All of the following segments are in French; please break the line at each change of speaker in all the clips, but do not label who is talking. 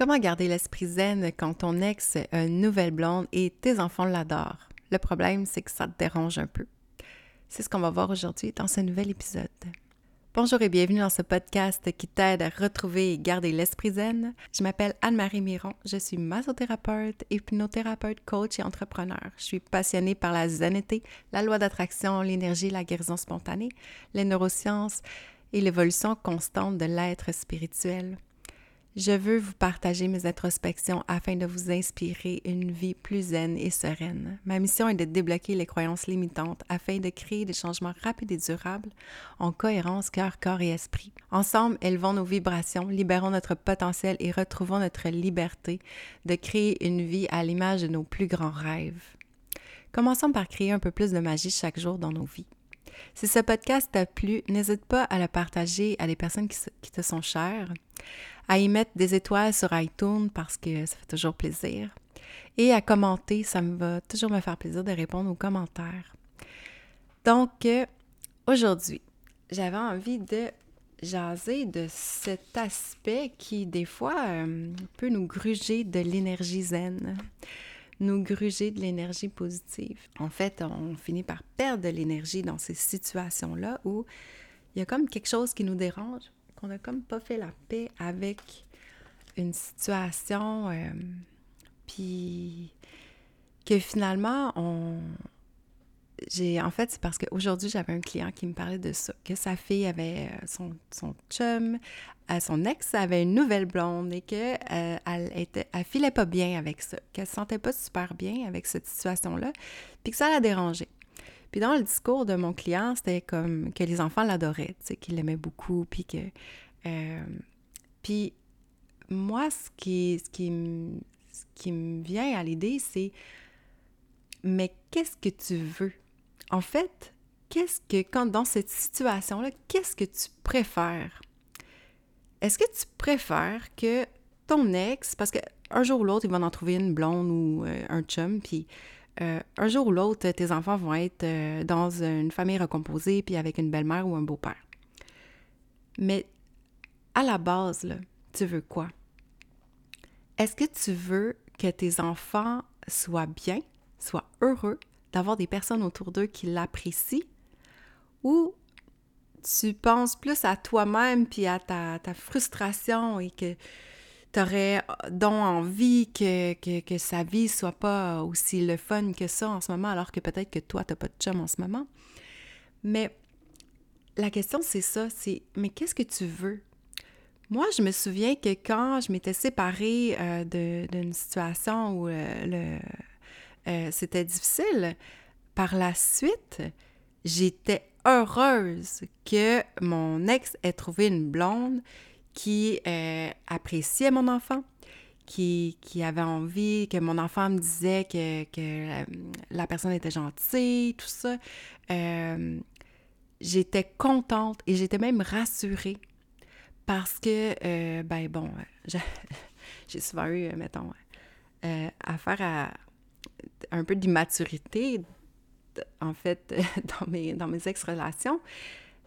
Comment garder l'esprit zen quand ton ex a une nouvelle blonde et tes enfants l'adorent? Le problème, c'est que ça te dérange un peu. C'est ce qu'on va voir aujourd'hui dans ce nouvel épisode. Bonjour et bienvenue dans ce podcast qui t'aide à retrouver et garder l'esprit zen. Je m'appelle Anne-Marie Miron, je suis massothérapeute, hypnothérapeute, coach et entrepreneur. Je suis passionnée par la zenité, la loi d'attraction, l'énergie, la guérison spontanée, les neurosciences et l'évolution constante de l'être spirituel. Je veux vous partager mes introspections afin de vous inspirer une vie plus zen et sereine. Ma mission est de débloquer les croyances limitantes afin de créer des changements rapides et durables en cohérence cœur, corps et esprit. Ensemble, élevons nos vibrations, libérons notre potentiel et retrouvons notre liberté de créer une vie à l'image de nos plus grands rêves. Commençons par créer un peu plus de magie chaque jour dans nos vies. Si ce podcast t'a plu, n'hésite pas à le partager à des personnes qui, te sont chères, à y mettre des étoiles sur iTunes parce que ça fait toujours plaisir, et à commenter, ça me va toujours me faire plaisir de répondre aux commentaires. Donc, euh, aujourd'hui, j'avais envie de jaser de cet aspect qui, des fois, euh, peut nous gruger de l'énergie zen nous gruger de l'énergie positive. En fait, on finit par perdre de l'énergie dans ces situations-là où il y a comme quelque chose qui nous dérange, qu'on n'a comme pas fait la paix avec une situation, euh, puis que finalement, on, j'ai en fait, c'est parce qu'aujourd'hui, j'avais un client qui me parlait de ça, que sa fille avait euh, son, son chum, euh, son ex avait une nouvelle blonde et qu'elle euh, était, elle filait pas bien avec ça, qu'elle se sentait pas super bien avec cette situation-là, puis que ça la dérangeait. Puis dans le discours de mon client, c'était comme que les enfants l'adoraient, tu sais, qu'ils l'aimaient beaucoup, puis que... puis moi, ce qui, ce qui, ce qui me vient à l'idée, c'est mais qu'est-ce que tu veux? En fait, qu'est-ce que, quand dans cette situation-là, qu'est-ce que tu préfères? Est-ce que tu préfères que ton ex, parce qu'un jour ou l'autre, il va en trouver une blonde ou euh, un chum, puis euh, un jour ou l'autre, tes enfants vont être euh, dans une famille recomposée, puis avec une belle-mère ou un beau-père. Mais à la base, tu veux quoi? Est-ce que tu veux que tes enfants soient bien, soient heureux, d'avoir des personnes autour d'eux qui l'apprécient? Ou tu penses plus à toi-même puis à ta, frustration et que tu aurais donc envie que, que, sa vie soit pas aussi le fun que ça en ce moment, alors que peut-être que toi, tu n'as pas de chum en ce moment. Mais la question, c'est ça, c'est mais qu'est-ce que tu veux? Moi, je me souviens que quand je m'étais séparée euh, d'une situation où euh, euh, c'était difficile. Par la suite, j'étais heureuse que mon ex ait trouvé une blonde qui euh, appréciait mon enfant, qui, qui, avait envie, que mon enfant me disait que, que euh, la personne était gentille, tout ça. j'étais contente et j'étais même rassurée parce que, ben bon, j'ai souvent eu, mettons, affaire à un peu d'immaturité, en fait, dans mes, dans mes ex-relations,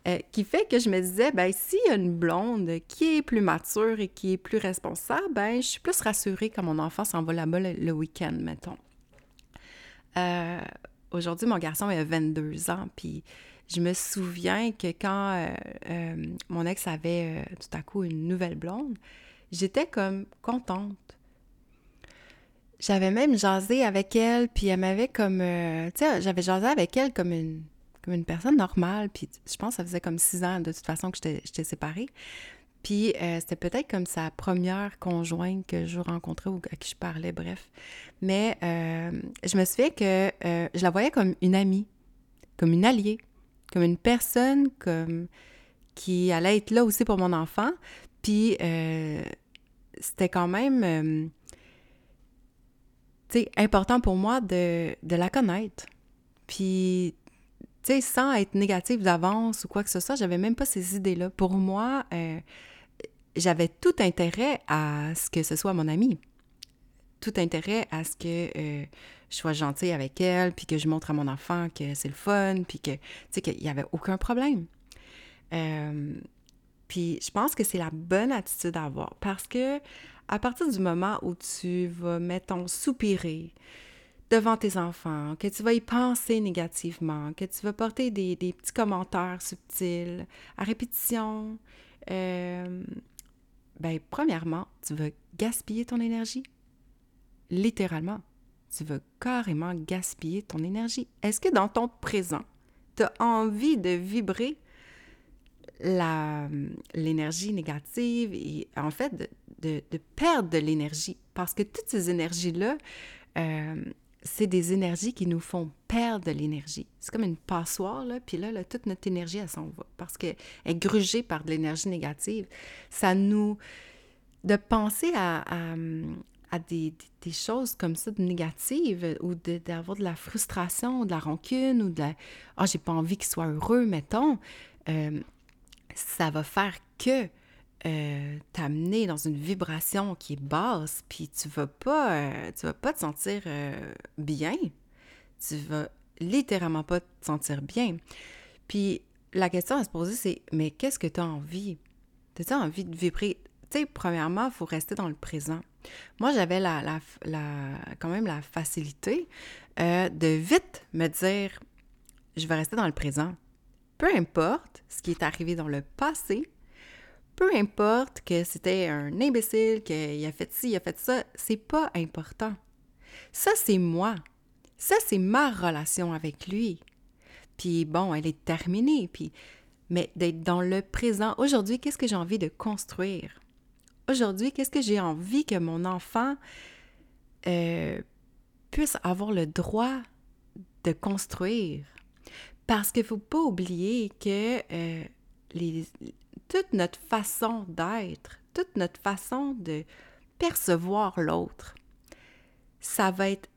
euh, qui fait que je me disais, ben s'il y a une blonde qui est plus mature et qui est plus responsable, ben je suis plus rassurée quand mon enfant s'en va là-bas le, week-end, mettons. Euh, aujourd'hui, mon garçon a 22 ans, puis je me souviens que quand euh, mon ex avait tout à coup une nouvelle blonde, j'étais comme contente j'avais même jasé avec elle, puis elle m'avait comme... Tu sais, j'avais jasé avec elle comme une, comme une personne normale, puis je pense que ça faisait comme six ans de toute façon que j'étais séparée. Puis euh, c'était peut-être comme sa première conjointe que je rencontrais ou à qui je parlais, bref. Mais euh, je me souviens que je la voyais comme une amie, comme une alliée, comme une personne comme qui allait être là aussi pour mon enfant. Puis c'était quand même important pour moi de, la connaître. Puis, tu sais, sans être négative d'avance ou quoi que ce soit, j'avais même pas ces idées-là. Pour moi, euh, j'avais tout intérêt à ce que ce soit mon amie. Tout intérêt à ce que euh, je sois gentille avec elle, puis que je montre à mon enfant que c'est le fun, puis que, tu sais, qu'il n'y avait aucun problème. Euh, Puis je pense que c'est la bonne attitude à avoir parce que à partir du moment où tu vas, mettons, soupirer devant tes enfants, que tu vas y penser négativement, que tu vas porter des, petits commentaires subtils à répétition, euh, ben, premièrement, tu vas gaspiller ton énergie. Littéralement, tu vas carrément gaspiller ton énergie. Est-ce que dans ton présent, tu as envie de vibrer l'énergie négative et en fait de, perdre de l'énergie? Parce que toutes ces énergies-là, euh, c'est des énergies qui nous font perdre de l'énergie. C'est comme une passoire, là, puis là, toute notre énergie, elle s'en va parce qu'elle est grugée par de l'énergie négative. Ça nous... De penser à, à, des, choses comme ça, de négatives, ou d'avoir de, la frustration, ou de la rancune, ou de la... « Ah, j'ai pas envie qu'il soit heureux, mettons euh, ça va faire que euh, t'amener dans une vibration qui est basse, puis tu vas pas, euh, tu vas pas te sentir euh, bien. Tu vas littéralement pas te sentir bien. Puis la question à se poser, c'est mais qu'est-ce que tu as envie? Tu as envie de vibrer? Tu premièrement, il faut rester dans le présent. Moi, j'avais la, la, la, quand même la facilité de vite me dire je vais rester dans le présent. Peu importe ce qui est arrivé dans le passé, peu importe que c'était un imbécile, qu'il a fait ci, il a fait ça, c'est pas important. Ça, c'est moi. Ça, c'est ma relation avec lui. Puis bon, elle est terminée. Puis, mais d'être dans le présent. Aujourd'hui, qu'est-ce que j'ai envie de construire? Aujourd'hui, qu'est-ce que j'ai envie que mon enfant euh, puisse avoir le droit de construire? Parce qu'il ne faut pas oublier que euh, les, toute notre façon d'être, toute notre façon de percevoir l'autre, ça va être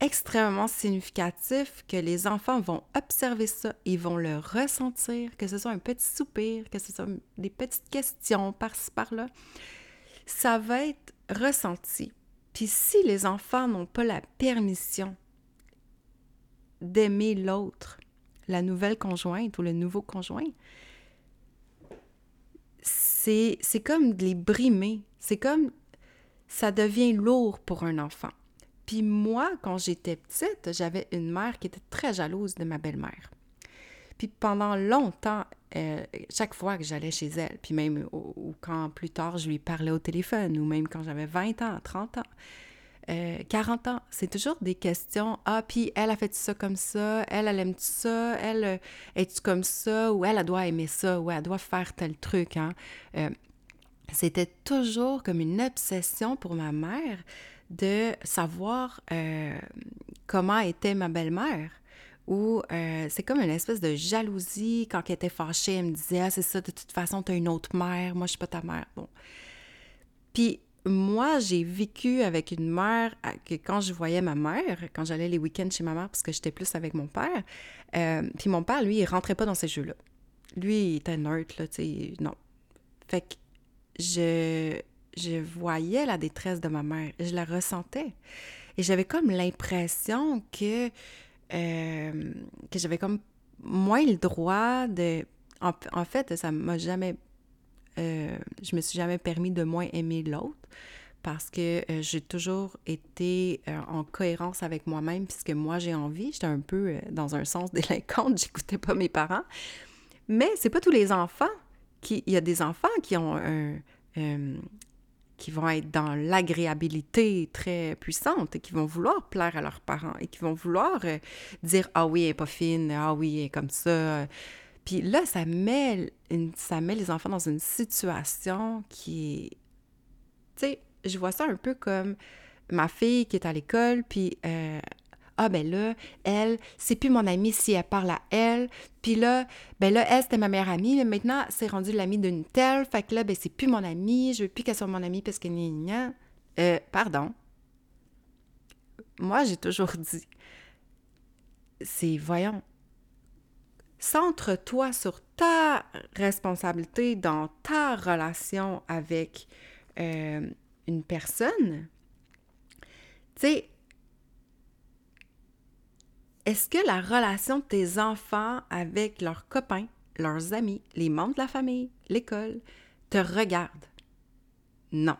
extrêmement significatif que les enfants vont observer ça, ils vont le ressentir, que ce soit un petit soupir, que ce soit des petites questions par-ci par-là. Ça va être ressenti. Puis si les enfants n'ont pas la permission d'aimer l'autre, la nouvelle conjointe ou le nouveau conjoint, c'est comme de les brimer. C'est comme ça devient lourd pour un enfant. Puis moi, quand j'étais petite, j'avais une mère qui était très jalouse de ma belle-mère. Puis pendant longtemps, euh, chaque fois que j'allais chez elle, puis même ou, quand plus tard je lui parlais au téléphone, ou même quand j'avais 20 ans, 30 ans, 40 euh, ans, c'est toujours des questions. Ah, puis elle a fait ça comme ça, elle, elle aime ça, elle, euh, est-tu comme ça, ou elle, doit aimer ça, ou elle doit faire tel truc. Hein? Euh, c'était toujours comme une obsession pour ma mère de savoir comment était ma belle-mère. Ou c'est comme une espèce de jalousie. Quand elle était fâchée, elle me disait Ah, c'est ça, de toute façon, tu as une autre mère, moi, je suis pas ta mère. Bon. Puis moi, j'ai vécu avec une mère que quand je voyais ma mère, quand j'allais les week-ends chez ma mère, parce que j'étais plus avec mon père, euh, puis mon père, lui, il rentrait pas dans ces jeux-là. Lui, il était neutre, là, tu sais, non. Fait que je, voyais la détresse de ma mère, je la ressentais. Et j'avais comme l'impression que, euh, que j'avais comme moins le droit de... En, en fait, ça m'a jamais euh, je me suis jamais permis de moins aimer l'autre parce que euh, j'ai toujours été euh, en cohérence avec moi-même puisque moi j'ai envie. J'étais un peu dans un sens délinquante, j'écoutais pas mes parents. Mais c'est pas tous les enfants qui. Il y a des enfants qui ont un. qui vont être dans l'agréabilité très puissante et qui vont vouloir plaire à leurs parents et qui vont vouloir dire Ah oui, elle est pas fine, ah oui, elle est comme ça. Puis là, ça met, ça met les enfants dans une situation qui. Tu sais, je vois ça un peu comme ma fille qui est à l'école, puis... Euh, ah ben là, elle, c'est plus mon amie si elle parle à elle. Puis là, ben là, elle, c'était ma meilleure amie. Mais maintenant, c'est rendu l'amie d'une telle. Fait que là, ben c'est plus mon amie. Je veux plus qu'elle soit mon amie parce que gna, Euh, pardon. Moi, j'ai toujours dit, c'est, voyons, Centre-toi sur ta responsabilité dans ta relation avec euh, une personne. Tu sais, est-ce que la relation de tes enfants avec leurs copains, leurs amis, les membres de la famille, l'école, te regardent. Non.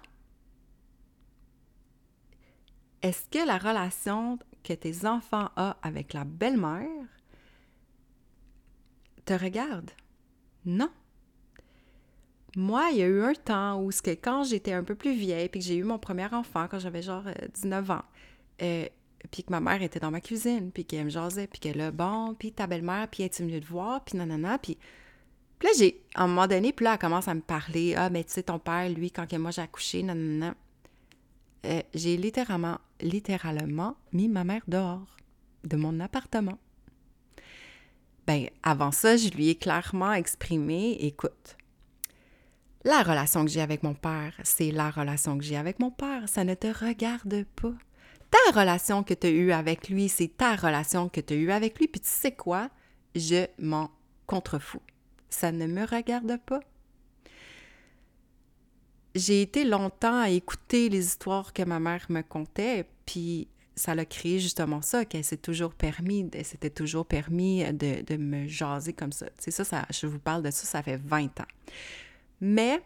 Est-ce que la relation que tes enfants ont avec la belle-mère te regarde? Non. Moi, il y a eu un temps où, que quand j'étais un peu plus vieille, puis que j'ai eu mon premier enfant quand j'avais genre 19 euh, ans, euh, puis que ma mère était dans ma cuisine, puis qu'elle me jasait, puis qu'elle a bon, puis ta belle-mère, puis es-tu mieux de voir, puis nanana, puis... Puis là, j'ai, à un moment donné, puis là, elle commence à me parler, « Ah, mais tu sais, ton père, lui, quand moi j'ai accouché, nanana... Euh, j'ai littéralement, littéralement mis ma mère dehors de mon appartement. Ben, avant ça, je lui ai clairement exprimé, écoute, la relation que j'ai avec mon père, c'est la relation que j'ai avec mon père, ça ne te regarde pas. Ta relation que tu as eue avec lui, c'est ta relation que tu as eue avec lui, puis tu sais quoi? Je m'en contrefous. Ça ne me regarde pas j'ai été longtemps à écouter les histoires que ma mère me contait, puis ça l'a créé justement ça, qu'elle s'est toujours permis, elle s'était toujours permis de, me jaser comme ça. C'est ça, ça, je vous parle de ça, ça fait 20 ans. Mais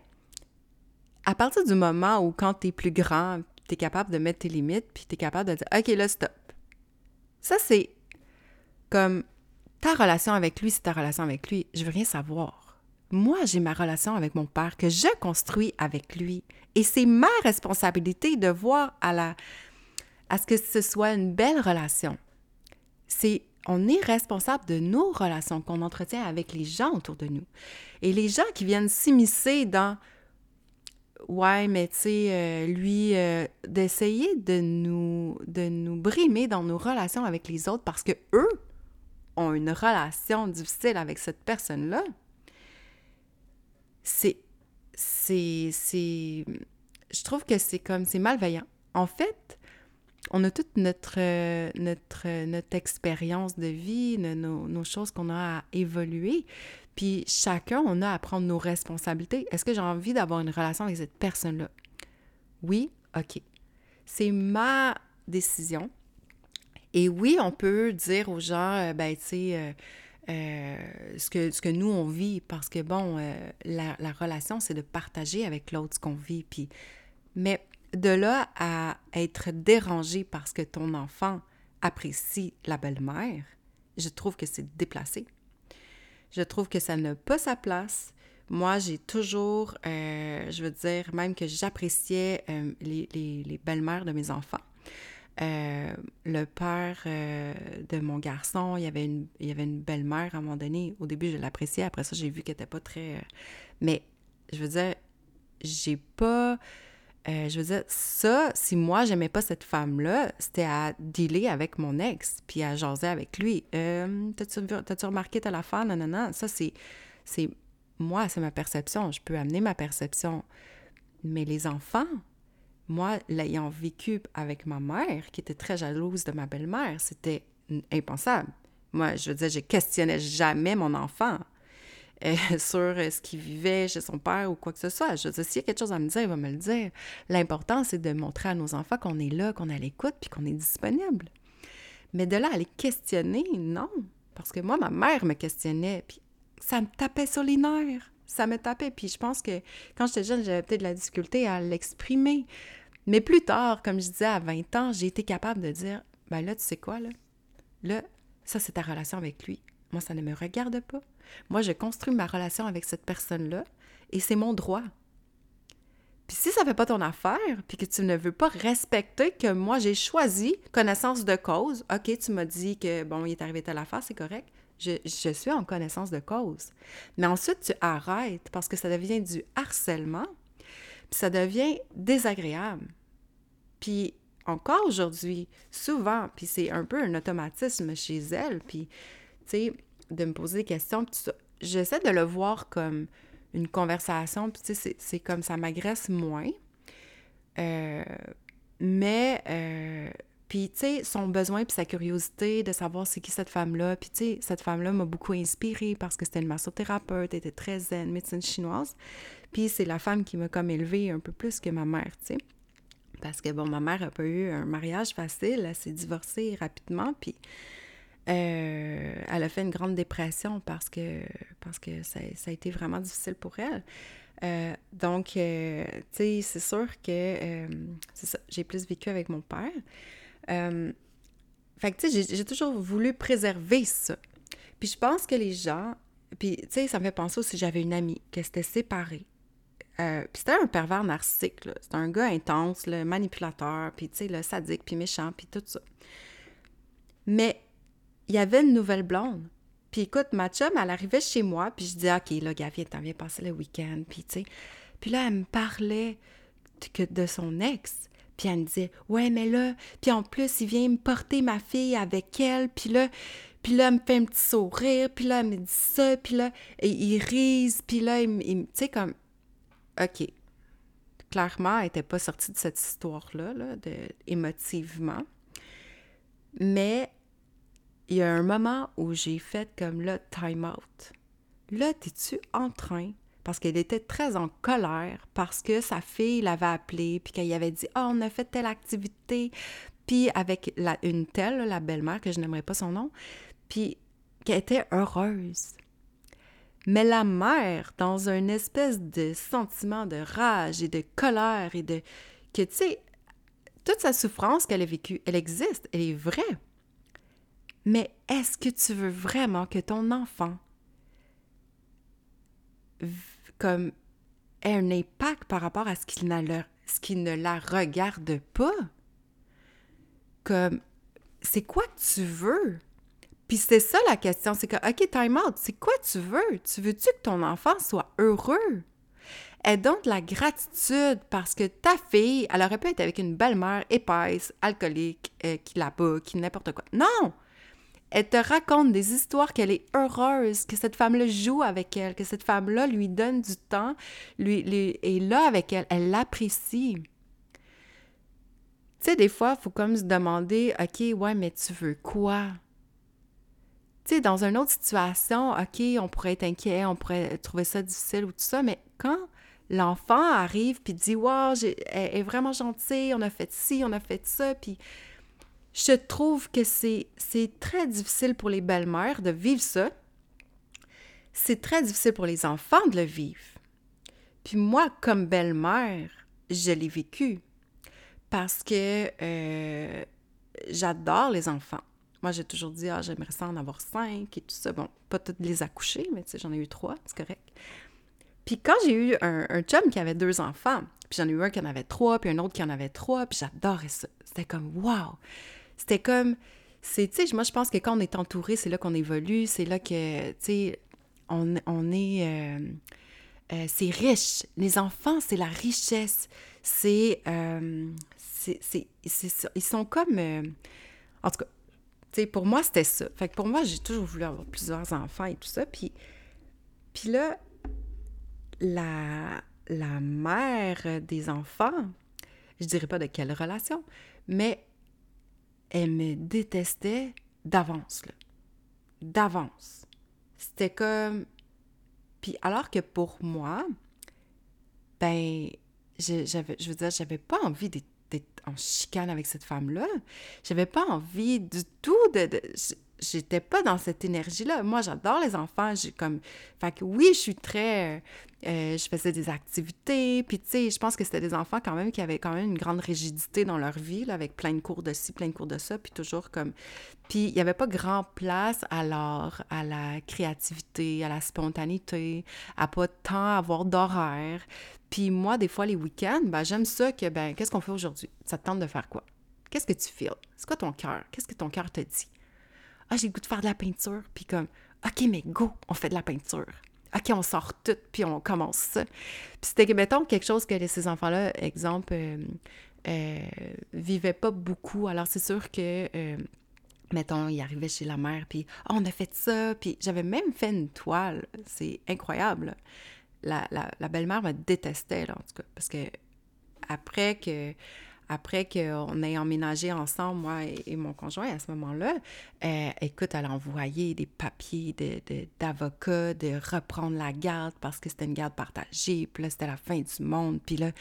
à partir du moment où quand tu plus grand, tu es capable de mettre tes limites, puis tu capable de dire OK, là, stop. Ça, c'est comme ta relation avec lui, c'est ta relation avec lui. Je veux rien savoir moi, j'ai ma relation avec mon père que je construis avec lui. Et c'est ma responsabilité de voir à, la, à ce que ce soit une belle relation. C'est on est responsable de nos relations qu'on entretient avec les gens autour de nous. Et les gens qui viennent s'immiscer dans Ouais, mais tu sais, euh, lui, euh, d'essayer de nous, de nous brimer dans nos relations avec les autres parce que eux ont une relation difficile avec cette personne-là, c'est. C'est. c'est je trouve que c'est comme. C'est malveillant. En fait, on a toute notre, notre, notre expérience de vie, nos, choses qu'on a à évoluer. Puis chacun, on a à prendre nos responsabilités. Est-ce que j'ai envie d'avoir une relation avec cette personne-là? Oui, OK. C'est ma décision. Et oui, on peut dire aux gens, euh, ben, tu sais, euh, euh, ce, que, ce que nous, on vit, parce que, bon, euh, la, relation, c'est de partager avec l'autre ce qu'on vit. Puis, mais de là à être dérangé parce que ton enfant apprécie la belle-mère, je trouve que c'est déplacé. Je trouve que ça n'a pas sa place. Moi, j'ai toujours, euh, je veux dire, même que j'appréciais les, les, les belles-mères de mes enfants. Euh, le père euh, de mon garçon, il y avait une, il y avait une belle-mère à un moment donné. Au début, je l'appréciais. Après ça, j'ai vu qu'elle n'était pas très. Euh, mais je veux dire, j'ai pas. Je veux dire, ça, si moi, j'aimais pas cette femme-là, c'était à dealer avec mon ex, puis à jaser avec lui. T'as-tu, t'as-tu remarqué telle affaire? Non, non, non. Ça, c'est. c'est moi, c'est ma perception. Je peux amener ma perception. Mais les enfants, moi, l'ayant vécu avec ma mère, qui était très jalouse de ma belle-mère, c'était impensable. Moi, je veux dire, je questionnais jamais mon enfant euh, sur euh, ce qu'il vivait chez son père ou quoi que ce soit. Je veux s'il y a quelque chose à me dire, il va me le dire. L'important, c'est de montrer à nos enfants qu'on est là, qu'on à l'écoute, puis qu'on est disponible. Mais de là à les questionner, non. Parce que moi, ma mère me questionnait, puis ça me tapait sur les nerfs. Ça me tapait. Puis je pense que quand j'étais jeune, j'avais peut-être de la difficulté à l'exprimer. Mais plus tard, comme je disais, à 20 ans, j'ai été capable de dire, ben là, tu sais quoi, là? Là, ça, c'est ta relation avec lui. Moi, ça ne me regarde pas. Moi, je construis ma relation avec cette personne-là et c'est mon droit. Puis si ça ne fait pas ton affaire, puis que tu ne veux pas respecter que moi, j'ai choisi connaissance de cause, OK, tu m'as dit que, bon, il est arrivé telle affaire, c'est correct. Je, je, suis en connaissance de cause. Mais ensuite, tu arrêtes parce que ça devient du harcèlement, puis ça devient désagréable. Puis encore aujourd'hui, souvent, puis c'est un peu un automatisme chez elle, puis, de me poser des questions, j'essaie de le voir comme une conversation, puis tu sais, c'est comme ça m'agresse moins. Euh, mais, euh, puis tu sais, son besoin puis sa curiosité de savoir c'est qui cette femme-là, puis tu sais, cette femme-là m'a beaucoup inspirée parce que c'était une massothérapeute, elle était très zen, médecine chinoise, puis c'est la femme qui m'a comme élevée un peu plus que ma mère, tu sais. Parce que, bon, ma mère n'a pas eu un mariage facile, elle s'est divorcée rapidement, puis Euh, elle a fait une grande dépression parce que, parce que ça, a été vraiment difficile pour elle. Euh, donc, euh, tu sais, c'est sûr que c'est ça, j'ai plus vécu avec mon père. fait que, tu sais, j'ai toujours voulu préserver ça. Puis je pense que les gens, puis tu sais, ça me fait penser aussi, j'avais une amie qui s'était séparée. puis c'était un pervers narcissique, C'était un gars intense, le manipulateur, puis tu sais, sadique, puis méchant, puis tout ça. Mais il y avait une nouvelle blonde. Puis écoute, ma chum, elle arrivait chez moi, puis je disais, OK, là, gars, viens, t'en viens passer le week-end, puis tu sais. Puis là, elle me parlait de, de son ex. Puis elle me disait, ouais, mais là, puis en plus, il vient me porter ma fille avec elle, puis là, puis là, elle me fait un petit sourire, puis là, elle me dit ça, puis là, il rise, puis là, il, tu sais, comme, OK. Clairement, elle n'était pas sortie de cette histoire-là, là, de, émotivement. Mais il y a un moment où j'ai fait comme là, time out. Là, t'es-tu en train? Parce qu'elle était très en colère parce que sa fille l'avait appelée, puis qu'elle avait dit oh, on a fait telle activité, puis avec la, une telle, la belle-mère, que je n'aimerais pas son nom, puis qu'elle était heureuse. Mais la mère, dans un espèce de sentiment de rage et de colère et de. que, tu sais, toute sa souffrance qu'elle a vécue, elle existe, elle est vraie. Mais est-ce que tu veux vraiment que ton enfant comme ait un impact par rapport à ce qu'il ne la regarde pas? Comme, c'est quoi que tu veux? Puis c'est ça la question, c'est que, OK, time out, c'est quoi tu veux? Tu veux-tu que ton enfant soit heureux? Et donc la gratitude parce que ta fille, elle aurait pu être avec une belle-mère épaisse, alcoolique, euh, qui la bat, qui n'importe quoi. Non! Elle te raconte des histoires qu'elle est heureuse, que cette femme-là joue avec elle, que cette femme-là lui donne du temps, lui, est là avec elle, elle l'apprécie. Tu sais, des fois, il faut comme se demander, OK, ouais, mais tu veux quoi? Tu sais, dans une autre situation, OK, on pourrait être inquiet, on pourrait trouver ça difficile ou tout ça, mais quand l'enfant arrive puis dit, wow, elle est vraiment gentille, on a fait ci, on a fait ça, puis je trouve que c'est très difficile pour les belles-mères de vivre ça. C'est très difficile pour les enfants de le vivre. Puis moi, comme belle-mère, je l'ai vécu parce que euh, j'adore les enfants. Moi, j'ai toujours dit, ah, j'aimerais ça en avoir cinq et tout ça. Bon, pas toutes les accoucher, mais tu sais, j'en ai eu trois, c'est correct. Puis quand j'ai eu un, un, chum qui avait deux enfants, puis j'en ai eu un qui en avait trois, puis un autre qui en avait trois, puis j'adorais ça. C'était comme, wow! C'était comme, c'est, tu sais, moi, je pense que quand on est entouré, c'est là qu'on évolue, c'est là que, tu sais, on, est, euh, euh, c'est riche. Les enfants, c'est la richesse. C'est, euh, c'est, ils sont comme, en tout cas, tu sais, pour moi, c'était ça. Fait que pour moi, j'ai toujours voulu avoir plusieurs enfants et tout ça. Puis, puis là, la, la mère des enfants, je dirais pas de quelle relation, mais elle me détestait d'avance. D'avance. C'était comme... Puis alors que pour moi, ben, j'avais, je veux dire, j'avais pas envie d'être en chicane avec cette femme-là. J'avais pas envie du tout de j'étais pas dans cette énergie-là. Moi, j'adore les enfants. J'ai comme. Fait que oui, je suis très. Euh, euh, je faisais des activités. Puis, tu sais, je pense que c'était des enfants quand même qui avaient quand même une grande rigidité dans leur vie, là, avec plein de cours de ci, plein de cours de ça. Puis toujours comme. Puis, il n'y avait pas grand place à l'art, à la créativité, à la spontanéité, à pas temps avoir d'horaire. Puis, moi, des fois, les week-ends, ben, j'aime ça que, ben, qu'est-ce qu'on fait aujourd'hui? Ça te tente de faire quoi? Qu'est-ce que tu files? C'est quoi ton cœur? Qu'est-ce que ton cœur te dit? Ah, j'ai le goût de faire de la peinture. Puis comme, OK, mais go, on fait de la peinture. OK, on sort tout, puis on commence ça. Puis c'était, mettons, quelque chose que ces enfants-là, exemple, euh, euh, vivaient pas beaucoup. Alors, c'est sûr que, euh, mettons, ils arrivaient chez la mère, puis ah, on a fait ça, puis j'avais même fait une toile. C'est incroyable. La, la, la belle-mère me détestait, là, en tout cas, parce que après que après qu'on ait emménagé ensemble, moi et, mon conjoint à ce moment-là, euh, écoute, elle a envoyé des papiers d'avocat, de, de, reprendre la garde parce que c'était une garde partagée, puis là, c'était la fin du monde. Puis là,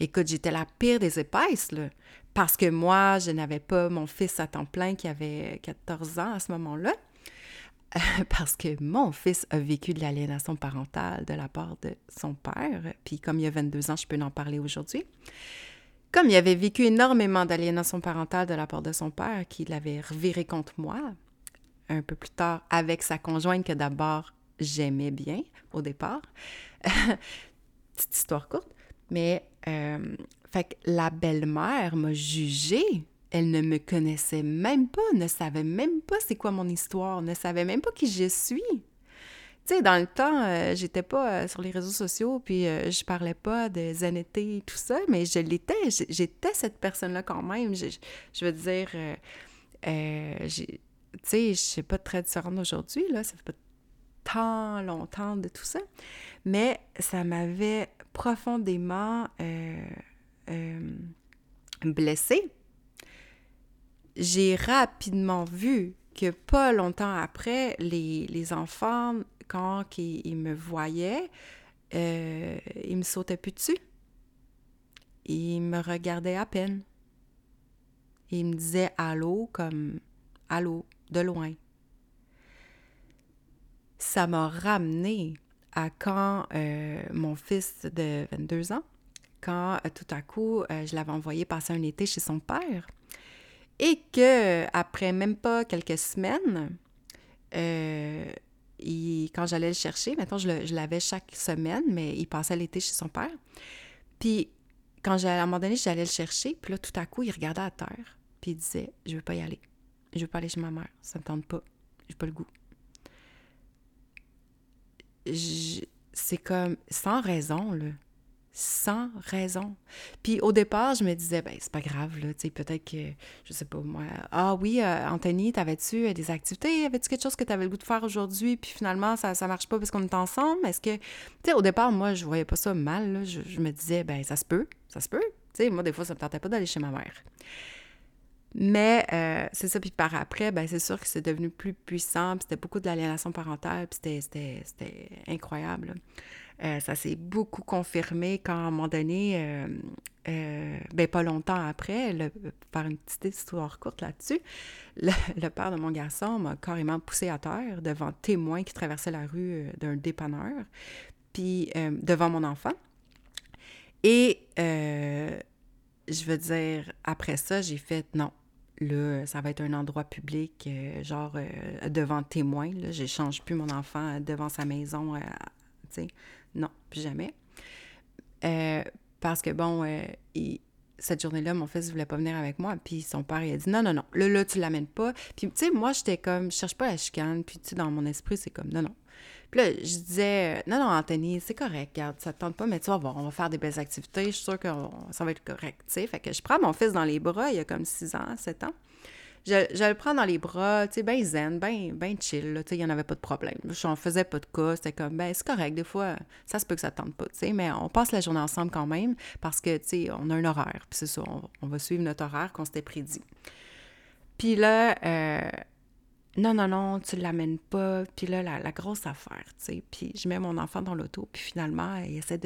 écoute, j'étais la pire des épaisses, là, parce que moi, je n'avais pas mon fils à temps plein qui avait 14 ans à ce moment-là. parce que mon fils a vécu de l'aliénation parentale de la part de son père, puis comme il a 22 ans, je peux en parler aujourd'hui. Comme il avait vécu énormément d'aliénation parentale de la part de son père, qui l'avait reviré contre moi, un peu plus tard avec sa conjointe que d'abord j'aimais bien au départ. Petite histoire courte. Mais, euh, fait que la belle-mère m'a jugée elle ne me connaissait même pas, ne savait même pas c'est quoi mon histoire, ne savait même pas qui je suis. Tu sais, dans le temps, euh, j'étais pas euh, sur les réseaux sociaux, puis euh, je parlais pas de zen et tout ça, mais je l'étais, j'étais cette personne-là quand même. Je, veux dire, tu sais, je sais pas très différente aujourd'hui, là, ça fait pas tant longtemps de tout ça, mais ça m'avait profondément blessée j'ai rapidement vu que pas longtemps après, les, enfants, quand ils, me voyaient, euh, ils me sautaient plus dessus. Ils me regardaient à peine. Ils me disaient allô comme allô, de loin. Ça m'a ramené à quand euh, mon fils de 22 ans, quand euh, tout à coup, je l'avais envoyé passer un été chez son père et que après même pas quelques semaines, euh, quand j'allais le chercher, maintenant je, l'avais chaque semaine, mais il passait l'été chez son père. Puis quand à un moment donné, j'allais le chercher, puis là, tout à coup, il regardait à terre, puis il disait Je veux pas y aller. Je veux pas aller chez ma mère. Ça me tente pas. J'ai pas le goût. C'est comme sans raison, là sans raison. Puis au départ, je me disais, ben c'est pas grave, là, tu sais, peut-être que, je sais pas moi, ah oui, euh, Anthony, t'avais-tu euh, des activités? Avais-tu quelque chose que tu avais le goût de faire aujourd'hui? Puis finalement, ça, ça marche pas parce qu'on est ensemble? Est-ce que, tu sais, au départ, moi, je voyais pas ça mal, là. Je, me disais, ben ça se peut, ça se peut. Tu sais, moi, des fois, ça me tentait pas d'aller chez ma mère. Mais euh, c'est ça, puis par après, ben c'est sûr que c'est devenu plus puissant, puis c'était beaucoup de l'aliénation parentale, puis c'était incroyable. Euh, ça s'est beaucoup confirmé quand, à un moment donné, euh, euh, ben pas longtemps après, le, par une petite histoire courte là-dessus, le, père de mon garçon m'a carrément poussé à terre devant témoins qui traversaient la rue d'un dépanneur, puis devant mon enfant. Et je veux dire, après ça, j'ai fait non. Là, ça va être un endroit public, genre devant témoins. Là, j'échange plus mon enfant devant sa maison, tu sais non, plus jamais. Euh, parce que, bon, euh, cette journée-là, mon fils ne voulait pas venir avec moi. Puis son père, il a dit non, non, non, là, là, tu l'amènes pas. Puis, tu sais, moi, j'étais comme, je cherche pas la chicane. Puis, tu sais, dans mon esprit, c'est comme, non, non. Puis là, je disais, non, non, Anthony, c'est correct, regarde, ça te tente pas, mais tu vas voir, on va faire des belles activités, je suis sûre que ça va être correct, tu sais. Fait que je prends mon fils dans les bras, il a comme 6 ans, 7 ans je, le prends dans les bras, tu sais, ben zen, ben, ben chill, tu sais, il n'y en avait pas de problème. Je n'en faisais pas de cas, c'était comme, ben c'est correct, des fois, ça se peut que ça ne tente pas, tu sais, mais on passe la journée ensemble quand même parce que, tu sais, on a un horaire, puis c'est ça, on, va suivre notre horaire qu'on s'était prédit. Puis là, euh, non, non, non, tu ne l'amènes pas. Puis là, la, grosse affaire, tu sais. Puis je mets mon enfant dans l'auto, puis finalement, il essaie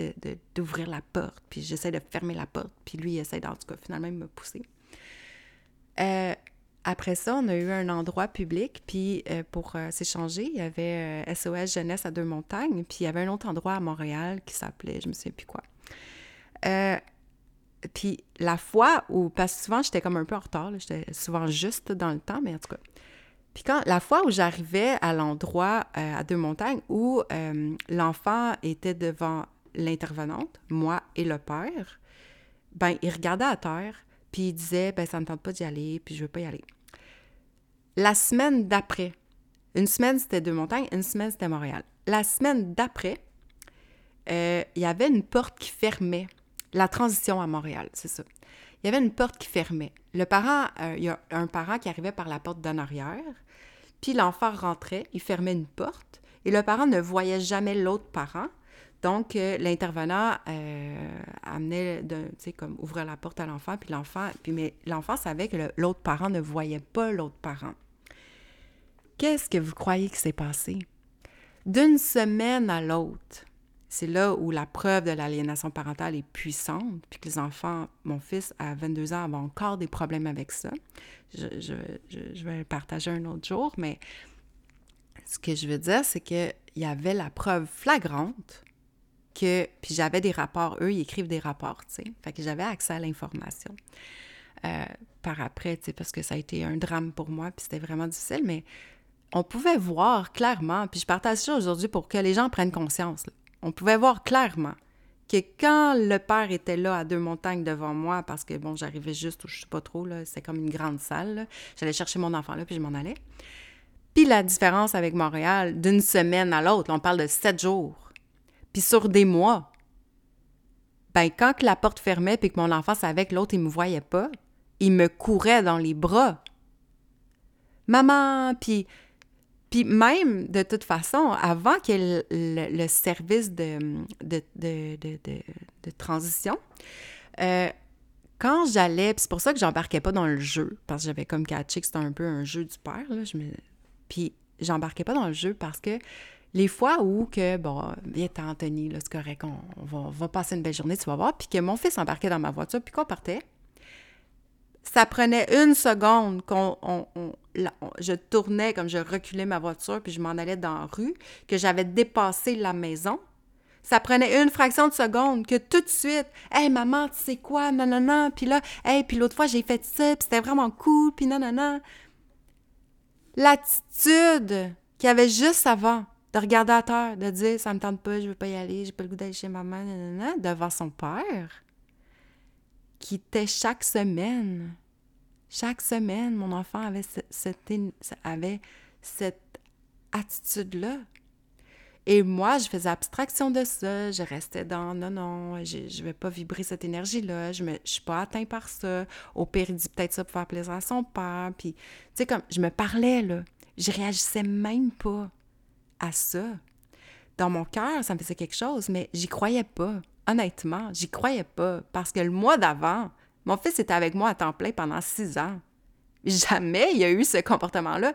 d'ouvrir de, la porte, puis j'essaie de fermer la porte, puis lui, il essaie, en tout cas, finalement, il me pousser. Euh, après ça, on a eu un endroit public, puis euh, pour euh, s'échanger, il y avait SOS euh, Jeunesse à Deux-Montagnes, puis il y avait un autre endroit à Montréal qui s'appelait, je me souviens plus quoi. puis la fois où, parce que souvent j'étais comme un peu en retard, j'étais souvent juste dans le temps, mais en tout cas. Puis quand la fois où j'arrivais à l'endroit à Deux-Montagnes où l'enfant était devant l'intervenante, moi et le père, ben il regardait à terre, puis il disait, ben ça ne tente pas d'y aller, puis je veux pas y aller. La semaine d'après, une semaine c'était deux montagnes, une semaine c'était Montréal. La semaine d'après, euh, il y avait une porte qui fermait. La transition à Montréal, c'est ça. Il y avait une porte qui fermait. Le parent, euh, il y a un parent qui arrivait par la porte d'en arrière, puis l'enfant rentrait, il fermait une porte, et le parent ne voyait jamais l'autre parent, Donc, l'intervenant euh, amenait, tu sais, comme ouvrir la porte à l'enfant, puis l'enfant, puis mais l'enfant savait que l'autre parent ne voyait pas l'autre parent. Qu'est-ce que vous croyez qui s'est passé? D'une semaine à l'autre, c'est là où la preuve de l'aliénation parentale est puissante, puis que les enfants, mon fils à 22 ans, a encore des problèmes avec ça. Je, je, vais le partager un autre jour, mais ce que je veux dire, c'est qu'il y avait la preuve flagrante que, puis j'avais des rapports, eux, ils écrivent des rapports, tu sais, fait que j'avais accès à l'information. Euh, par après, tu sais, parce que ça a été un drame pour moi, puis c'était vraiment difficile, mais on pouvait voir clairement, puis je partage ça aujourd'hui pour que les gens prennent conscience, on pouvait voir clairement que quand le père était là à deux montagnes devant moi, parce que bon, j'arrivais juste, ou je sais pas trop, là, c'était comme une grande salle, j'allais chercher mon enfant là, puis je m'en allais. Puis la différence avec Montréal, d'une semaine à l'autre, on parle de sept jours, puis sur des mois. Ben, quand la porte fermait, puis que mon enfant savait que l'autre, il me voyait pas, il me courait dans les bras. Maman, puis même, de toute façon, avant ait le, service de, de, de, transition, euh, quand j'allais, c'est pour ça que j'embarquais pas dans le jeu, parce que j'avais comme catché que c'était un peu un jeu du père, là, je me... puis j'embarquais pas dans le jeu parce que les fois où que, bon, viens Anthony, là, c'est correct, on, va, va, passer une belle journée, tu vas voir, puis que mon fils embarquait dans ma voiture, puis qu'on partait, ça prenait une seconde qu'on je tournais comme je reculais ma voiture puis je m'en allais dans la rue, que j'avais dépassé la maison. Ça prenait une fraction de seconde que tout de suite, hey maman, tu sais quoi, non non non, puis là, hey, puis l'autre fois j'ai fait ça, puis c'était vraiment cool, puis non non non. L'attitude qu'il y avait juste avant de regarder à terre, de dire ça me tente pas, je veux pas y aller, j'ai pas le goût d'aller chez maman, devant son père qui était chaque semaine. Chaque semaine, mon enfant avait cette, attitude-là. Et moi, je faisais abstraction de ça. Je restais dans non, non, je ne vais pas vibrer cette énergie-là. Je ne suis pas atteint par ça. Au pire, il dit peut-être ça pour faire plaisir à son père. Puis, comme je me parlais, là. Je réagissais même pas à ça. Dans mon cœur, ça me faisait quelque chose, mais j'y croyais pas honnêtement, j'y croyais pas. Parce que le mois d'avant, mon fils était avec moi à temps plein pendant six ans. Jamais il y a eu ce comportement-là.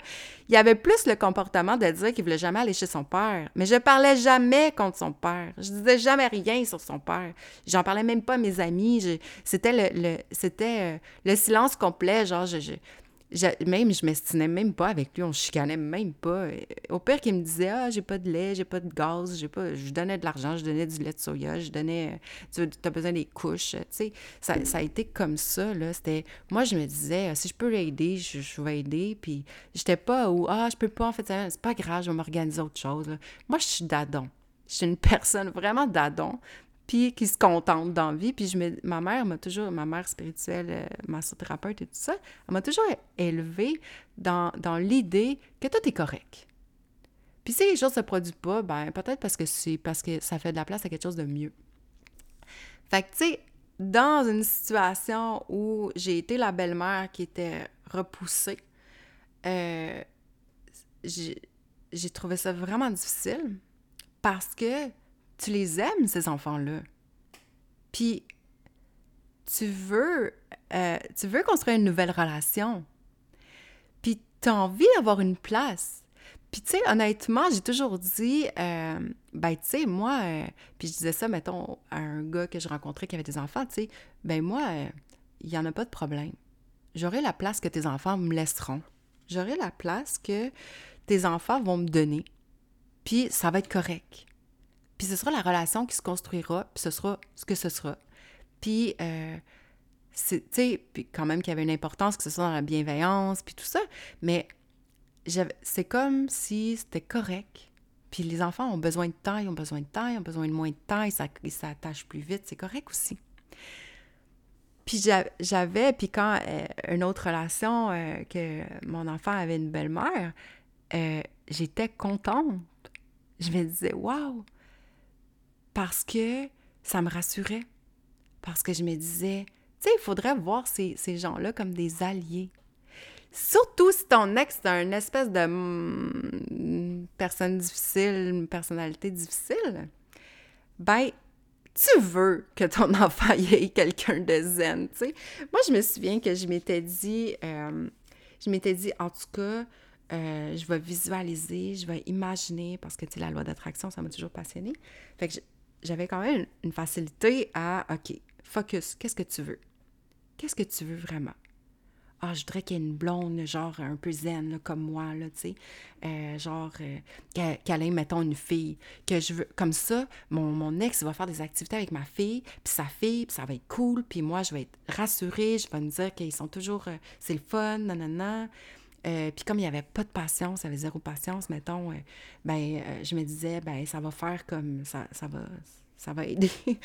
Il y avait plus le comportement de dire qu'il voulait jamais aller chez son père. Mais je parlais jamais contre son père. Je disais jamais rien sur son père. J'en parlais même pas à mes amis. C'était euh, le silence complet. Genre, je, même, je m'estimais même pas avec lui, on chicanait même pas. Au pire qu'il me disait Ah, j'ai pas de lait, j'ai pas de gaz, j'ai pas. Je donnais de l'argent, je donnais du lait de soya, je donnais. Tu as besoin des couches. Tu sais, ça, ça, a été comme ça, là. C'était. Moi, je me disais, si je peux l'aider, je, je, vais aider. Puis j'étais pas où Ah, je peux pas, en fait, c'est pas grave, je vais m'organiser autre chose. Moi, je suis d'adon. Je suis une personne vraiment d'adon puis qui se contente dans la vie. Puis je me, ma mère m'a toujours, ma mère spirituelle, euh, massothérapeute et tout ça, elle m'a toujours élevée dans, dans l'idée que tout est correct. Puis si les choses ne se produisent pas, ben peut-être parce que c'est parce que ça fait de la place à quelque chose de mieux. Fait que, tu sais, dans une situation où j'ai été la belle-mère qui était repoussée, euh, j'ai trouvé ça vraiment difficile parce que tu les aimes, ces enfants-là? Puis, tu veux, euh, tu veux construire une nouvelle relation. Puis, tu as envie d'avoir une place. Puis, tu sais, honnêtement, j'ai toujours dit, euh, ben, tu sais, moi, euh, puis je disais ça, mettons, à un gars que je rencontrais qui avait des enfants, tu sais, ben, moi, il n'y en a pas de problème. J'aurai la place que tes enfants me laisseront. J'aurai la place que tes enfants vont me donner. Puis, ça va être correct. Puis ce sera la relation qui se construira, puis ce sera ce que ce sera. Puis, euh, tu sais, puis quand même qu'il y avait une importance que ce soit dans la bienveillance, puis tout ça, mais c'est comme si c'était correct. Puis les enfants ont besoin de ils ont besoin de ils ont besoin de moins de temps, ils s'attachent plus vite, c'est correct aussi. Puis j'avais, puis quand euh, une autre relation, euh, que mon enfant avait une belle-mère, euh, j'étais contente. Je me disais, waouh, parce que ça me rassurait. Parce que je me disais, tu sais, il faudrait voir ces, gens-là comme des alliés. Surtout si ton ex est une espèce de mm, personne difficile, une personnalité difficile. ben, tu veux que ton enfant ait quelqu'un de zen, tu sais. Moi, je me souviens que je m'étais dit, euh, je m'étais dit, en tout cas, euh, je vais visualiser, je vais imaginer, parce que, tu sais, la loi d'attraction, ça m'a toujours passionné. Fait que j'avais quand même une facilité à, OK, focus, qu'est-ce que tu veux? Qu'est-ce que tu veux vraiment? ah, je voudrais qu'il y ait une blonde, genre un peu zen, comme moi, là, tu sais. Euh, genre, euh, qu'elle ait, mettons, une fille. Que je veux. Comme ça, mon, mon ex va faire des activités avec ma fille, puis sa fille, puis ça va être cool, puis moi, je vais être rassurée, je vais me dire qu'ils sont toujours. Euh, c'est le fun, nanana. Puis comme il n'y avait pas de patience, il y avait zéro patience, mettons, ben, je me disais, ben, ça va faire comme. Ça, ça va ça va aider.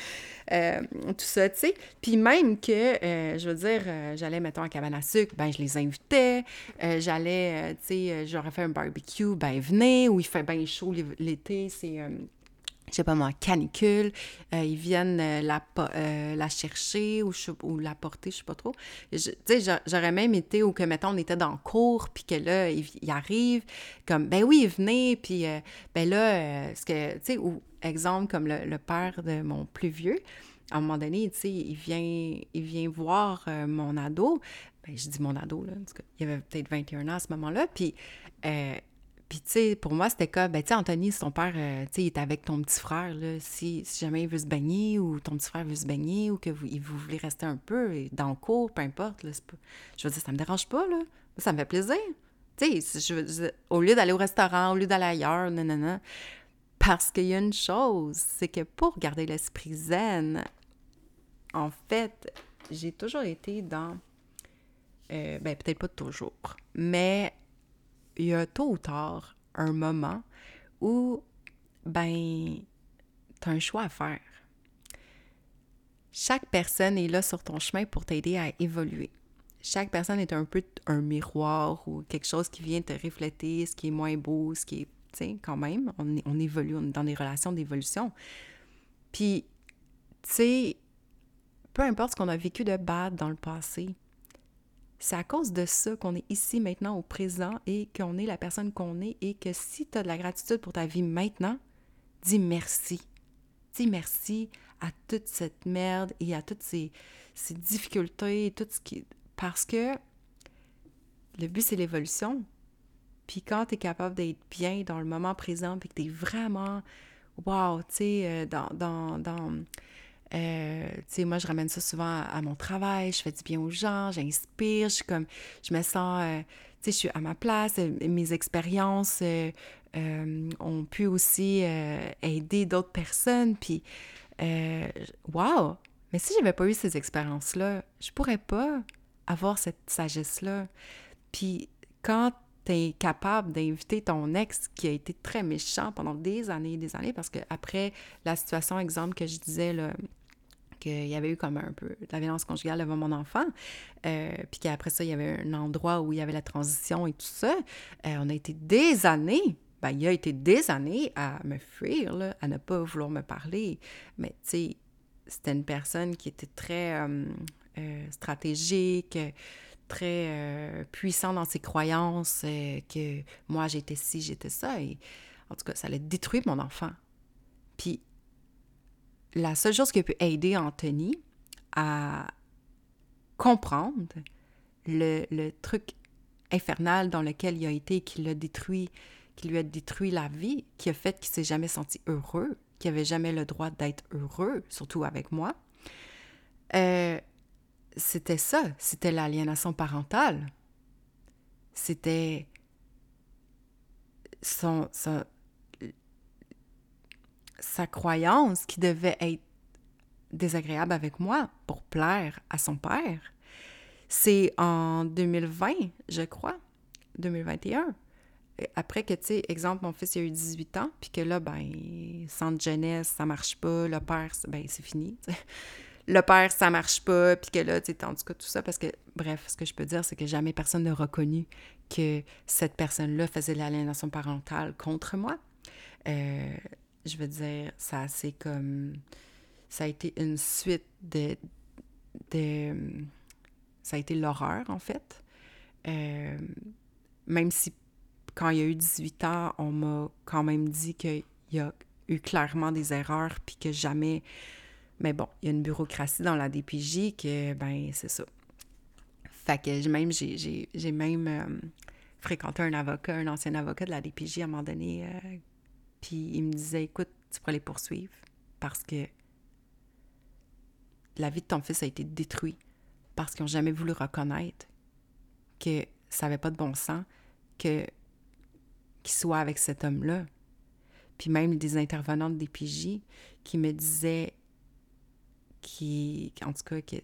Euh, tout ça, tu sais. Puis même que, euh, je veux dire, euh, j'allais, mettons, à cabane à sucre, ben je les invitais. j'allais, tu sais, j'aurais fait un barbecue, ben venez. Ou il fait bien chaud l'été, c'est je sais pas moi, canicule, euh, ils viennent euh, la, euh, la chercher ou, la porter, je sais pas trop. Tu sais, j'aurais même été, ou que, mettons, on était dans le cours, puis que là, ils il arrivent, comme, ben oui, venez, puis ben là, ce que, tu sais, ou exemple, comme le, père de mon plus vieux, à un moment donné, tu sais, il vient, il vient voir mon ado, ben je dis mon ado, là, en tout cas, il avait peut-être 21 ans à ce moment-là, puis tu sais, pour moi, c'était comme, ben, tu sais, Anthony, si ton père, euh, tu sais, il est avec ton petit frère, là, si, jamais il veut se baigner ou ton petit frère veut se baigner ou que vous, vous voulez rester un peu dans le cours, peu importe, là, pas... je veux dire, ça me dérange pas, là. Ça me fait plaisir. Tu sais, au lieu d'aller au restaurant, au lieu d'aller ailleurs, non. Parce qu'il y a une chose, c'est que pour garder l'esprit zen, en fait, j'ai toujours été dans. Euh, ben, peut-être pas toujours, mais il y a tôt ou tard un moment où, ben, tu as un choix à faire. Chaque personne est là sur ton chemin pour t'aider à évoluer. Chaque personne est un peu un miroir ou quelque chose qui vient te refléter ce qui est moins beau, ce qui est, tu sais, quand même, on, on évolue, on est dans des relations d'évolution. Puis, tu sais, peu importe ce qu'on a vécu de bad dans le passé, c'est à cause de ça qu'on est ici maintenant au présent et qu'on est la personne qu'on est et que si tu as de la gratitude pour ta vie maintenant, dis merci. Dis merci à toute cette merde et à toutes ces, difficultés et tout ce qui... Parce que le but, c'est l'évolution. Puis quand tu es capable d'être bien dans le moment présent, puis que tu es vraiment, wow, tu sais, euh, dans euh, tu sais, moi, je ramène ça souvent à, mon travail, je fais du bien aux gens, j'inspire, je comme, je me sens, euh, tu sais, je suis à ma place, euh, mes expériences ont pu aussi aider d'autres personnes, puis, wow! Mais si j'avais pas eu ces expériences-là, je pourrais pas avoir cette sagesse-là. Puis, quand tu es capable d'inviter ton ex qui a été très méchant pendant des années et des années, parce que après la situation, exemple, que je disais, là, qu'il y avait eu comme un peu de la violence conjugale devant mon enfant, euh, puis qu'après ça, il y avait un endroit où il y avait la transition et tout ça, euh, on a été des années ben, il a été des années à me fuir, là, à ne pas vouloir me parler. Mais tu sais, c'était une personne qui était très euh, stratégique, très euh, puissant dans ses croyances, euh, que moi j'étais ci, j'étais ça. Et en tout cas, ça allait détruire mon enfant. Puis la seule chose qui pu aider Anthony à comprendre le, le truc infernal dans lequel il a été, qui l'a détruit, qui lui a détruit la vie, qui a fait qu'il s'est jamais senti heureux, qu'il n'avait jamais le droit d'être heureux, surtout avec moi. Euh, c'était ça, c'était l'aliénation parentale. C'était son, sa, croyance qui devait être désagréable avec moi pour plaire à son père. C'est en 2020, je crois, 2021. Après que, tu sais, exemple, mon fils il a eu 18 ans, puis que là, ben, centre jeunesse, ça marche pas, le père, ben, c'est fini le père, ça marche pas, puis que là, tu sais, en tout cas, tout ça, parce que, bref, ce que je peux dire, c'est que jamais personne n'a reconnu que cette personne-là faisait de l'aliénation parentale contre moi. Euh, je veux dire, ça c'est comme... Ça a été une suite de... ça a été l'horreur, en fait. Euh, même si, quand il y a eu 18 ans, on m'a quand même dit qu'il y a eu clairement des erreurs, puis que jamais. Mais bon, il y a une bureaucratie dans la DPJ que, ben, c'est ça. Fait que même, j'ai même euh, fréquenté un avocat, un ancien avocat de la DPJ à un moment donné, euh, puis il me disait écoute, tu pourrais les poursuivre parce que la vie de ton fils a été détruite parce qu'ils n'ont jamais voulu reconnaître que ça n'avait pas de bon sens que qu'il soit avec cet homme-là. Puis même des intervenantes de DPJ qui me disaient qui en tout cas qui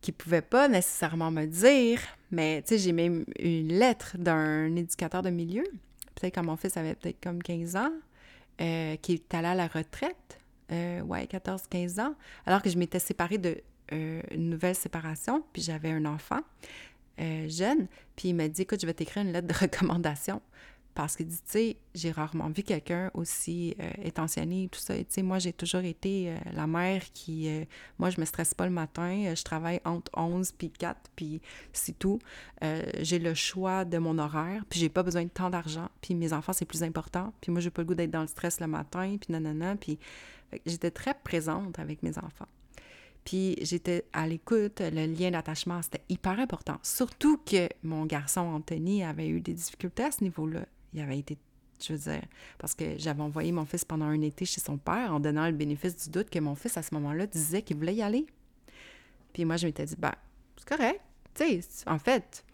qui pouvaient pas nécessairement me dire, mais tu sais, j'ai même une lettre d'un éducateur de milieu, peut-être quand mon fils avait peut-être comme 15 ans, euh, qui est allé à la retraite, euh, ouais, 14-15 ans, alors que je m'étais séparée de euh, nouvelle séparation, puis j'avais un enfant jeune, puis il m'a dit, écoute, je vais t'écrire une lettre de recommandation parce qu'il dit, tu sais, j'ai rarement vu quelqu'un aussi euh, étentionné tout ça. tu sais, moi, j'ai toujours été la mère qui... moi, je me stresse pas le matin. je travaille entre 11 puis 4, puis c'est tout. j'ai le choix de mon horaire, puis j'ai pas besoin de tant d'argent. Puis mes enfants, c'est plus important. Puis moi, j'ai pas le goût d'être dans le stress le matin, puis nanana. Puis J'étais très présente avec mes enfants. Puis j'étais à l'écoute, le lien d'attachement, c'était hyper important. Surtout que mon garçon Anthony avait eu des difficultés à ce niveau-là. Il avait été, je veux dire, parce que j'avais envoyé mon fils pendant un été chez son père en donnant le bénéfice du doute que mon fils, à ce moment-là, disait qu'il voulait y aller. Puis moi, je m'étais dit, ben, c'est correct. Tu sais, en fait,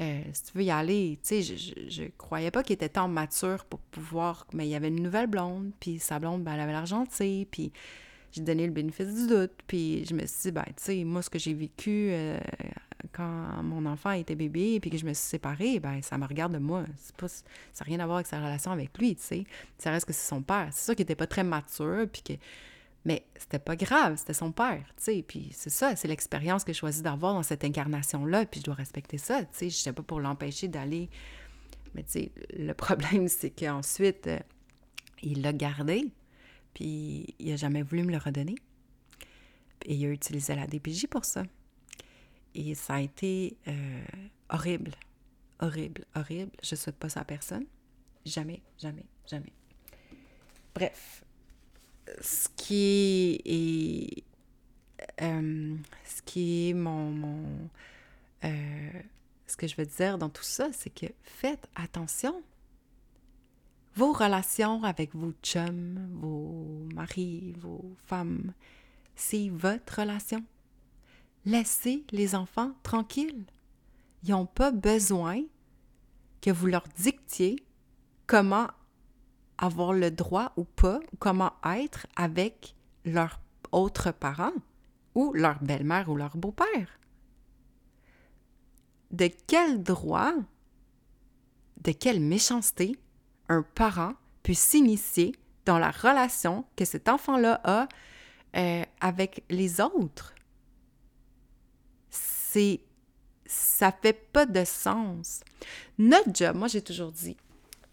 euh, si tu veux y aller, tu sais, je, je, croyais pas qu'il était tant mature pour pouvoir. Mais il y avait une nouvelle blonde, puis sa blonde, ben, elle avait l'argent, tu puis j'ai donné le bénéfice du doute, puis je me suis dit, ben, tu sais, moi, ce que j'ai vécu euh, quand mon enfant était bébé, puis que je me suis séparée, ben, ça me regarde de moi. Pas, ça n'a rien à voir avec sa relation avec lui, tu sais. Ça reste que c'est son père. C'est sûr qu'il était pas très mature, puis que mais c'était pas grave, c'était son père, tu sais. Puis c'est ça, c'est l'expérience que je choisis d'avoir dans cette incarnation-là, puis je dois respecter ça, tu sais. Je sais pas pour l'empêcher d'aller. Mais tu sais, le problème, c'est qu'ensuite, euh, il l'a gardé, puis il a jamais voulu me le redonner. Et il a utilisé la DPJ pour ça. Et ça a été euh, horrible, horrible, horrible. Je souhaite pas ça à personne. Jamais, jamais, jamais. Bref, ce qui est, euh, ce qui est mon, euh, ce que je veux dire dans tout ça, c'est que faites attention. Vos relations avec vos chums, vos maris, vos femmes, c'est votre relation. Laissez les enfants tranquilles. Ils n'ont pas besoin que vous leur dictiez comment avoir le droit ou pas, ou comment être avec leurs autres parents ou leur belle-mère ou leur beau-père. De quel droit, de quelle méchanceté un parent peut s'initier dans la relation que cet enfant-là a euh, avec les autres? C'est ça fait pas de sens. Notre job, moi j'ai toujours dit,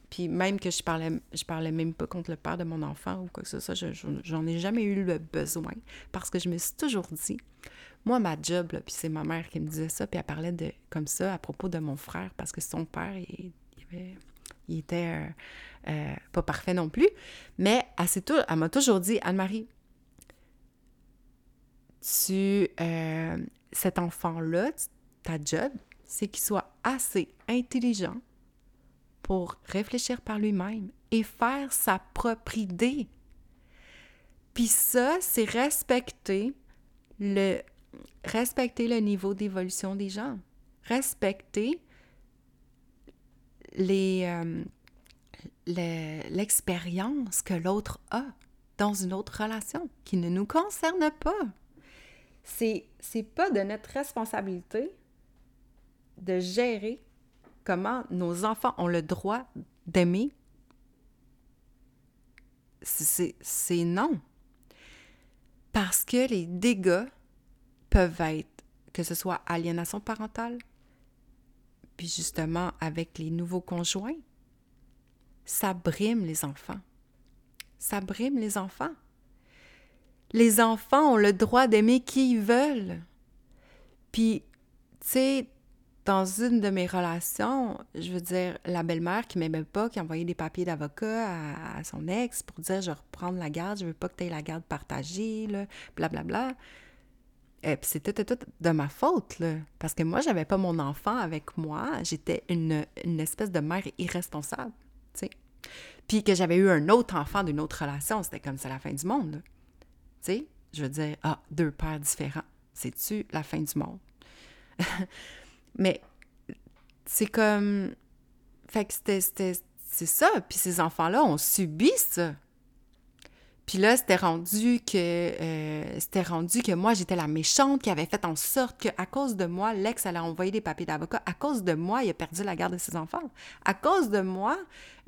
puis même que je parlais, je parlais même pas contre le père de mon enfant ou quoi que ce soit, j'en ai jamais eu le besoin parce que je me suis toujours dit, moi, ma job, puis c'est ma mère qui me disait ça, puis elle parlait de comme ça à propos de mon frère parce que son père, il, il, était euh, euh, pas parfait non plus. Mais elle, elle m'a toujours dit, Anne-Marie, tu, euh, cet enfant-là, ta job, c'est qu'il soit assez intelligent pour réfléchir par lui-même et faire sa propre idée. Puis ça, c'est respecter le, niveau d'évolution des gens, respecter euh, l'expérience que l'autre a dans une autre relation qui ne nous concerne pas. C'est, c'est pas de notre responsabilité de gérer comment nos enfants ont le droit d'aimer, c'est non. Parce que les dégâts peuvent être, que ce soit aliénation parentale, puis justement avec les nouveaux conjoints, ça brime les enfants. Ça brime les enfants. Les enfants ont le droit d'aimer qui ils veulent. Puis, tu sais, dans une de mes relations, je veux dire, la belle-mère qui m'aimait pas, qui envoyait des papiers d'avocat à, son ex pour dire je vais reprendre la garde, je veux pas que tu aies la garde partagée, là, blablabla. Bla, bla. Et puis c'était tout, de ma faute. Parce que moi, j'avais pas mon enfant avec moi. J'étais une, une, espèce de mère irresponsable, tu sais. Puis que j'avais eu un autre enfant d'une autre relation, c'était comme ça la fin du monde, Je veux dire, ah, deux pères différents, c'est-tu la fin du monde? Mais c'est comme. Fait que c'était. C'est ça. Puis ces enfants-là ont subi ça. Puis là, c'était rendu que euh, c'était rendu que moi, j'étais la méchante qui avait fait en sorte qu'à cause de moi, l'ex allait envoyer des papiers d'avocat. À cause de moi, il a perdu la garde de ses enfants. À cause de moi,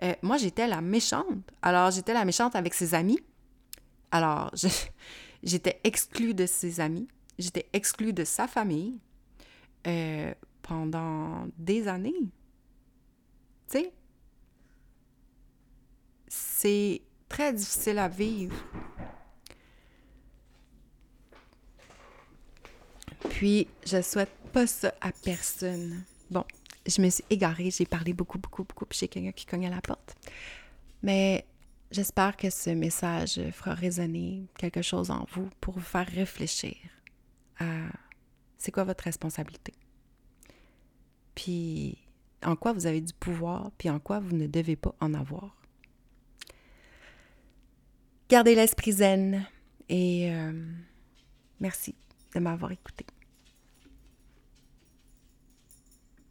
euh, moi, j'étais la méchante. Alors, j'étais la méchante avec ses amis. Alors, j'étais exclue de ses amis. J'étais exclue de sa famille. Euh, pendant des années. Tu sais? C'est très difficile à vivre. Puis, je souhaite pas ça à personne. Bon, je me suis égarée, j'ai parlé beaucoup, beaucoup, beaucoup, puis j'ai quelqu'un qui cogne à la porte. Mais j'espère que ce message fera résonner quelque chose en vous pour vous faire réfléchir à c'est quoi votre responsabilité puis en quoi vous avez du pouvoir, puis en quoi vous ne devez pas en avoir. Gardez l'esprit zen et euh, merci de m'avoir écouté.